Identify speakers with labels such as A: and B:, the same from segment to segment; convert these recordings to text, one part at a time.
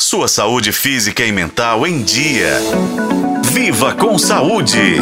A: Sua saúde física e mental em dia. Viva com saúde!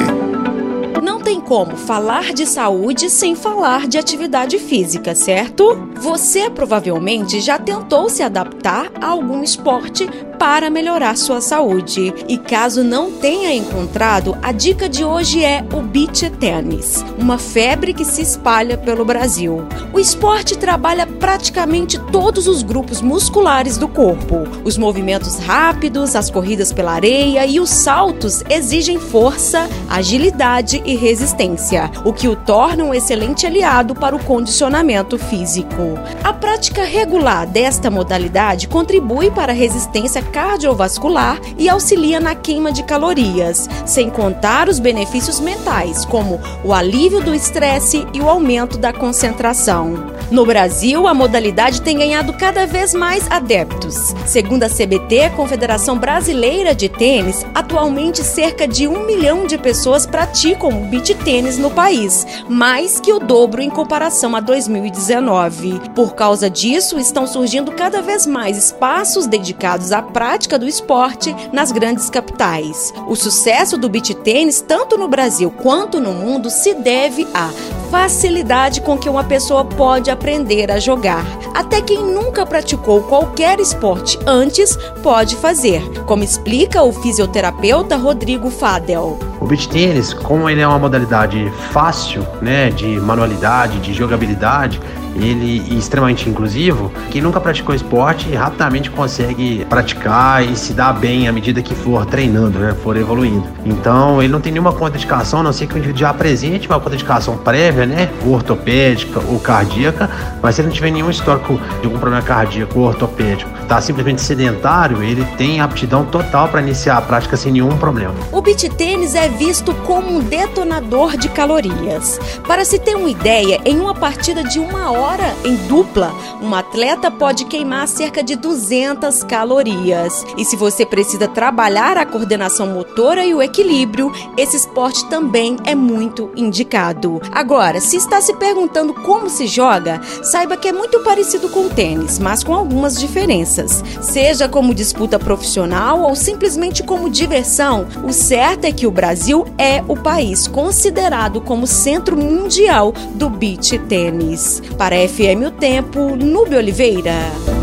B: Não tem como falar de saúde sem falar de atividade física, certo? Você provavelmente já tentou se adaptar a algum esporte para melhorar sua saúde. E caso não tenha encontrado, a dica de hoje é o beach tennis, uma febre que se espalha pelo Brasil. O esporte trabalha praticamente todos os grupos musculares do corpo. Os movimentos rápidos, as corridas pela areia e os saltos exigem força, agilidade e resistência, o que o torna um excelente aliado para o condicionamento físico. A prática regular desta modalidade contribui para a resistência cardiovascular e auxilia na queima de calorias, sem contar os benefícios mentais, como o alívio do estresse e o aumento da concentração. No Brasil, a modalidade tem ganhado cada vez mais adeptos. Segundo a CBT, Confederação Brasileira de Tênis, atualmente cerca de um milhão de pessoas praticam o beach tênis no país, mais que o dobro em comparação a 2019. Por causa disso, estão surgindo cada vez mais espaços dedicados à prática do esporte nas grandes capitais. O sucesso do beach tênis, tanto no Brasil quanto no mundo, se deve a facilidade com que uma pessoa pode aprender a jogar. Até quem nunca praticou qualquer esporte antes pode fazer, como explica o fisioterapeuta Rodrigo Fadel.
C: O beach tênis, como ele é uma modalidade fácil, né, de manualidade, de jogabilidade, ele é extremamente inclusivo. Quem nunca praticou esporte rapidamente consegue praticar e se dar bem à medida que for treinando, né, for evoluindo. Então, ele não tem nenhuma contraindicação, a não ser que o indivíduo já apresente uma contraindicação prévia, né, ortopédica ou cardíaca, mas se ele não tiver nenhum histórico de algum problema cardíaco ou ortopédico, está simplesmente sedentário, ele tem aptidão total para iniciar a prática sem nenhum problema.
B: O beach tênis é visto como um detonador de calorias. Para se ter uma ideia, em uma partida de uma hora hora em dupla, um atleta pode queimar cerca de 200 calorias. E se você precisa trabalhar a coordenação motora e o equilíbrio, esse esporte também é muito indicado. Agora, se está se perguntando como se joga, saiba que é muito parecido com o tênis, mas com algumas diferenças. Seja como disputa profissional ou simplesmente como diversão, o certo é que o Brasil é o país considerado como centro mundial do beach tênis. Para FM O Tempo, Nube Oliveira.